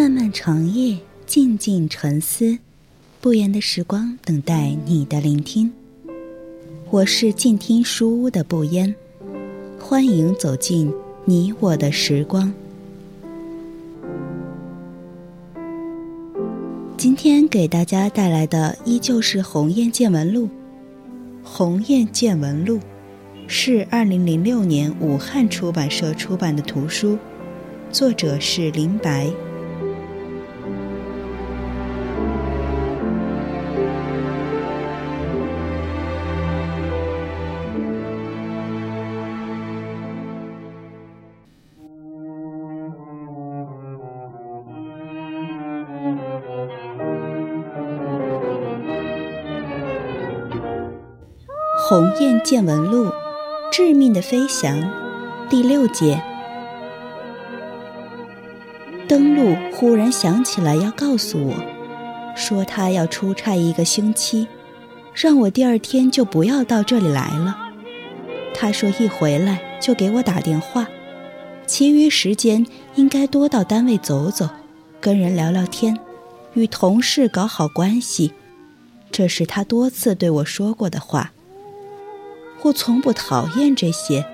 漫漫长夜，静静沉思，不言的时光等待你的聆听。我是静听书屋的不言，欢迎走进你我的时光。今天给大家带来的依旧是《鸿雁见闻录》。《鸿雁见闻录》是二零零六年武汉出版社出版的图书，作者是林白。《鸿雁见闻录》致命的飞翔第六节。登陆忽然想起来要告诉我，说他要出差一个星期，让我第二天就不要到这里来了。他说一回来就给我打电话，其余时间应该多到单位走走，跟人聊聊天，与同事搞好关系。这是他多次对我说过的话。我从不讨厌这些，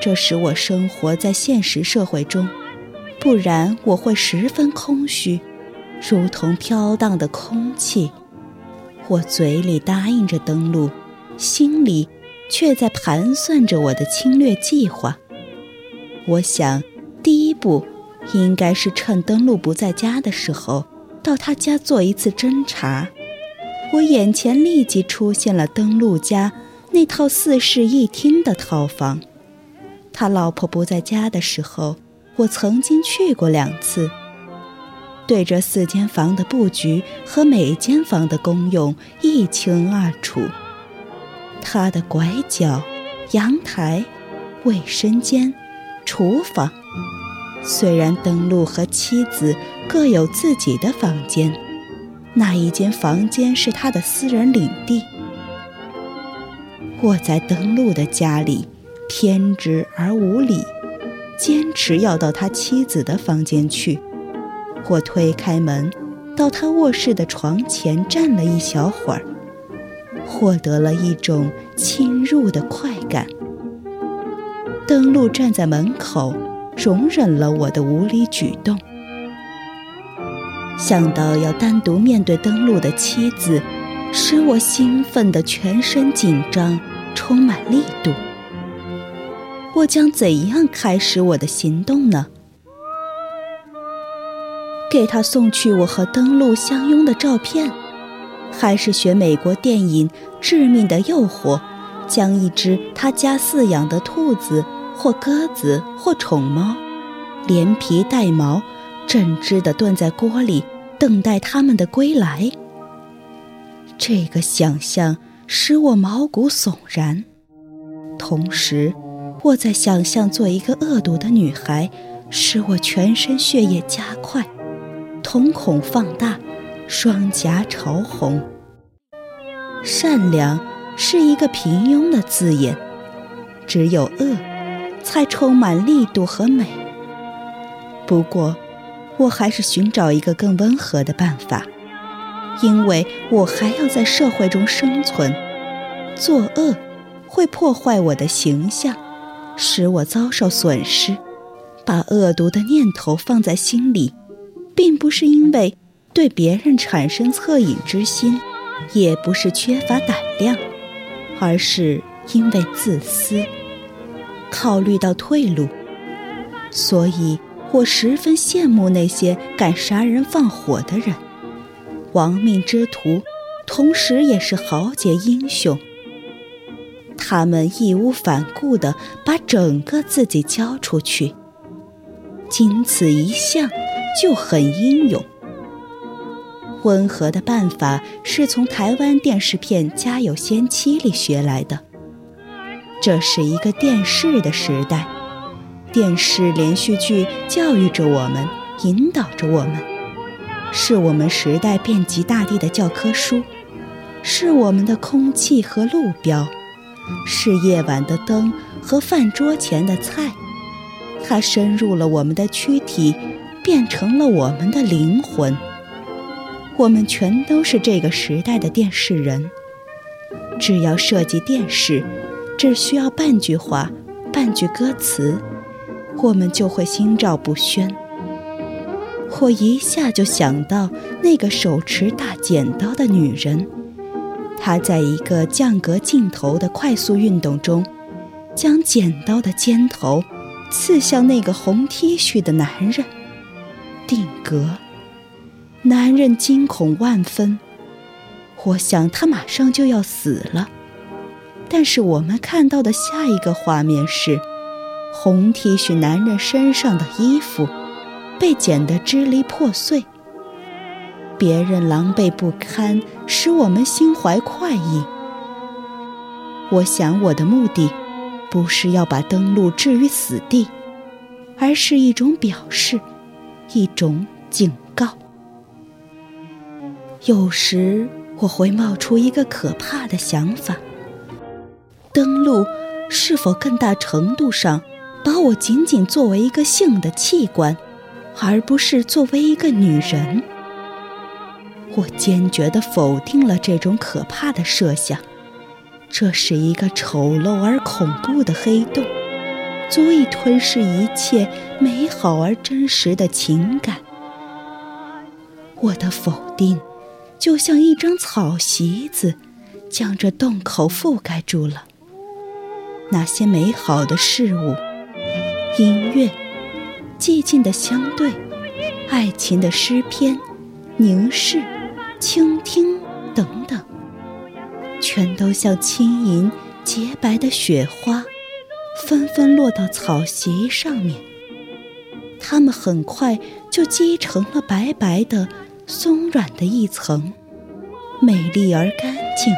这使我生活在现实社会中，不然我会十分空虚，如同飘荡的空气。我嘴里答应着登陆，心里却在盘算着我的侵略计划。我想，第一步应该是趁登陆不在家的时候，到他家做一次侦查。我眼前立即出现了登陆家。那套四室一厅的套房，他老婆不在家的时候，我曾经去过两次。对这四间房的布局和每间房的功用一清二楚。他的拐角、阳台、卫生间、厨房，虽然登陆和妻子各有自己的房间，那一间房间是他的私人领地。我在登陆的家里，偏执而无礼，坚持要到他妻子的房间去。我推开门，到他卧室的床前站了一小会儿，获得了一种侵入的快感。登陆站在门口，容忍了我的无理举动。想到要单独面对登陆的妻子。使我兴奋的全身紧张，充满力度。我将怎样开始我的行动呢？给他送去我和登陆相拥的照片，还是学美国电影《致命的诱惑》，将一只他家饲养的兔子或鸽子或宠猫，连皮带毛，整只的炖在锅里，等待他们的归来？这个想象使我毛骨悚然，同时，我在想象做一个恶毒的女孩，使我全身血液加快，瞳孔放大，双颊潮红。善良是一个平庸的字眼，只有恶，才充满力度和美。不过，我还是寻找一个更温和的办法。因为我还要在社会中生存，作恶会破坏我的形象，使我遭受损失。把恶毒的念头放在心里，并不是因为对别人产生恻隐之心，也不是缺乏胆量，而是因为自私。考虑到退路，所以我十分羡慕那些敢杀人放火的人。亡命之徒，同时也是豪杰英雄。他们义无反顾地把整个自己交出去，仅此一项就很英勇。温和的办法是从台湾电视片《家有仙妻》里学来的。这是一个电视的时代，电视连续剧教育着我们，引导着我们。是我们时代遍及大地的教科书，是我们的空气和路标，是夜晚的灯和饭桌前的菜。它深入了我们的躯体，变成了我们的灵魂。我们全都是这个时代的电视人。只要涉及电视，只需要半句话、半句歌词，我们就会心照不宣。我一下就想到那个手持大剪刀的女人，她在一个降格镜头的快速运动中，将剪刀的尖头刺向那个红 T 恤的男人。定格。男人惊恐万分，我想他马上就要死了。但是我们看到的下一个画面是，红 T 恤男人身上的衣服被剪得支离破碎，别人狼狈不堪，使我们心怀快意。我想我的目的不是要把登陆置于死地，而是一种表示，一种警告。有时我会冒出一个可怕的想法：登陆是否更大程度上把我仅仅作为一个性的器官，而不是作为一个女人？我坚决地否定了这种可怕的设想。这是一个丑陋而恐怖的黑洞，足以吞噬一切美好而真实的情感。我的否定。就像一张草席子，将这洞口覆盖住了。那些美好的事物，音乐、寂静的相对、爱情的诗篇、凝视、倾听等等，全都像轻盈洁白的雪花，纷纷落到草席上面。它们很快就积成了白白的。松软的一层，美丽而干净。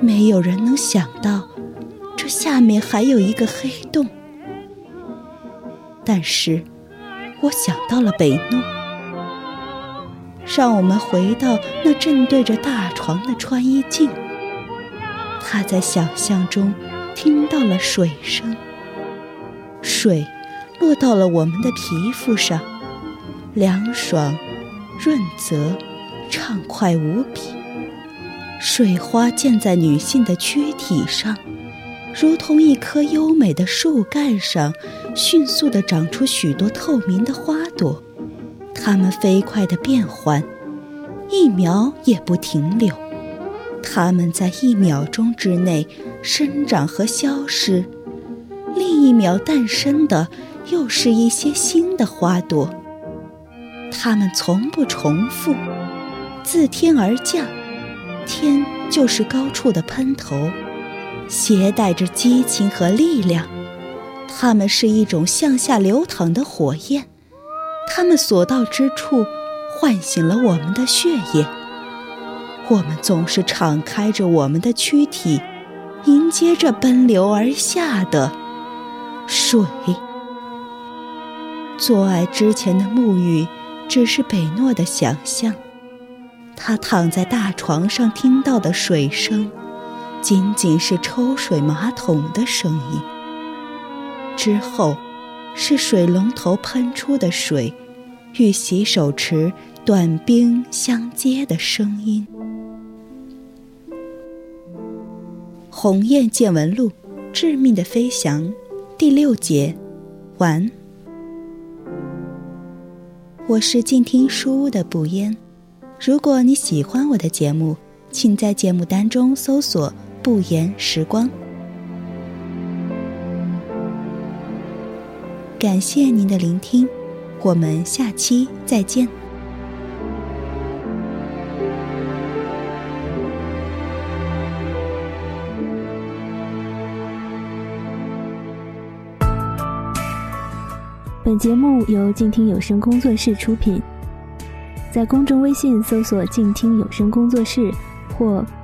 没有人能想到，这下面还有一个黑洞。但是，我想到了北诺。让我们回到那正对着大床的穿衣镜。他在想象中听到了水声，水落到了我们的皮肤上，凉爽。润泽，畅快无比。水花溅在女性的躯体上，如同一棵优美的树干上，迅速地长出许多透明的花朵。它们飞快地变换，一秒也不停留。它们在一秒钟之内生长和消失，另一秒诞生的又是一些新的花朵。它们从不重复，自天而降，天就是高处的喷头，携带着激情和力量。它们是一种向下流淌的火焰，它们所到之处，唤醒了我们的血液。我们总是敞开着我们的躯体，迎接着奔流而下的水。做爱之前的沐浴。只是北诺的想象，他躺在大床上听到的水声，仅仅是抽水马桶的声音。之后，是水龙头喷出的水，与洗手池短兵相接的声音。《鸿雁见闻录》，致命的飞翔，第六节，完。我是静听书屋的不烟。如果你喜欢我的节目，请在节目单中搜索“不言时光”。感谢您的聆听，我们下期再见。本节目由静听有声工作室出品，在公众微信搜索“静听有声工作室”或“